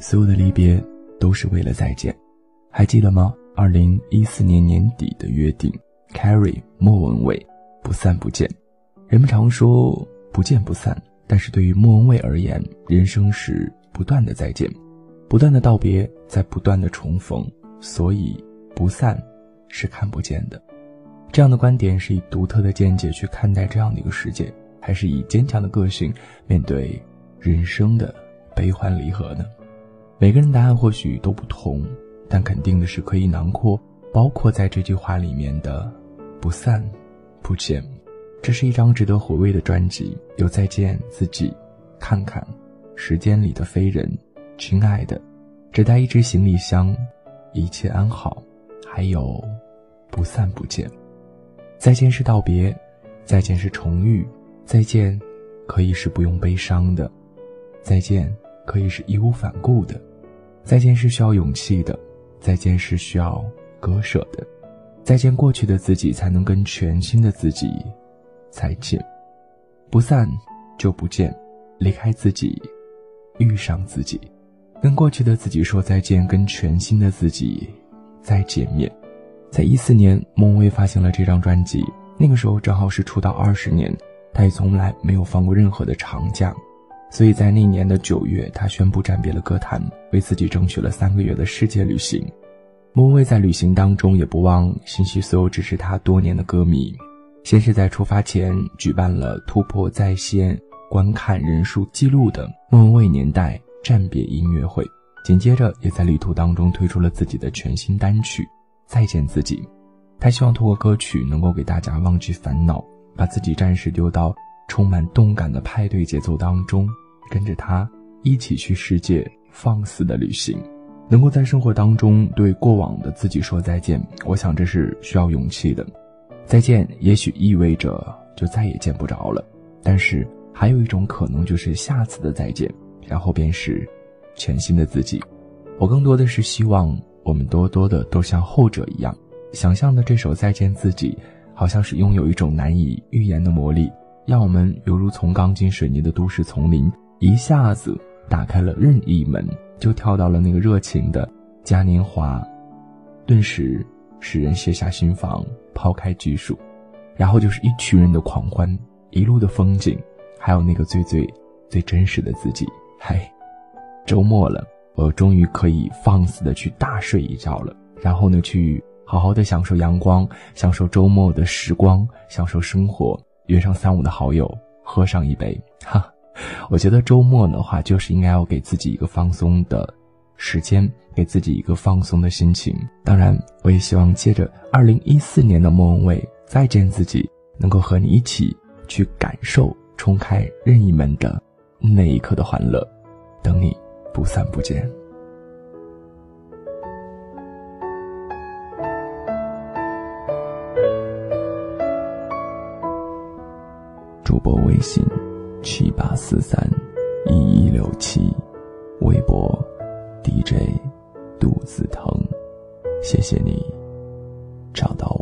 所有的离别都是为了再见，还记得吗？二零一四年年底的约定，Carrie 莫文蔚，不散不见。人们常说不见不散，但是对于莫文蔚而言，人生是不断的再见，不断的道别，在不断的重逢，所以不散是看不见的。这样的观点是以独特的见解去看待这样的一个世界，还是以坚强的个性面对人生的悲欢离合呢？每个人答案或许都不同，但肯定的是可以囊括包括在这句话里面的“不散不见”。这是一张值得回味的专辑，有再见自己，看看时间里的飞人，亲爱的，只带一只行李箱，一切安好，还有不散不见。再见是道别，再见是重遇，再见可以是不用悲伤的，再见可以是义无反顾的，再见是需要勇气的，再见是需要割舍的，再见过去的自己，才能跟全新的自己。再见，不散就不见，离开自己，遇上自己，跟过去的自己说再见，跟全新的自己再见面。在一四年，莫文蔚发行了这张专辑，那个时候正好是出道二十年，她也从来没有放过任何的长假，所以在那年的九月，他宣布暂别了歌坛，为自己争取了三个月的世界旅行。莫文蔚在旅行当中也不忘心系所有支持他多年的歌迷。先是在出发前举办了突破在线观看人数记录的莫文蔚年代暂别音乐会，紧接着也在旅途当中推出了自己的全新单曲《再见自己》。他希望通过歌曲能够给大家忘记烦恼，把自己暂时丢到充满动感的派对节奏当中，跟着他一起去世界放肆的旅行。能够在生活当中对过往的自己说再见，我想这是需要勇气的。再见，也许意味着就再也见不着了，但是还有一种可能就是下次的再见，然后便是全新的自己。我更多的是希望我们多多的都像后者一样，想象的这首再见自己，好像是拥有一种难以预言的魔力，让我们犹如从钢筋水泥的都市丛林，一下子打开了任意门，就跳到了那个热情的嘉年华，顿时。使人卸下心防，抛开拘束，然后就是一群人的狂欢，一路的风景，还有那个最最最真实的自己。嗨，周末了，我终于可以放肆的去大睡一觉了，然后呢，去好好的享受阳光，享受周末的时光，享受生活，约上三五的好友，喝上一杯。哈，我觉得周末的话，就是应该要给自己一个放松的。时间给自己一个放松的心情，当然，我也希望借着二零一四年的莫文蔚再见自己，能够和你一起去感受冲开任意门的那一刻的欢乐，等你不散不见。主播微信：七八四三一一六七，微博。DJ 肚子疼，谢谢你找到我。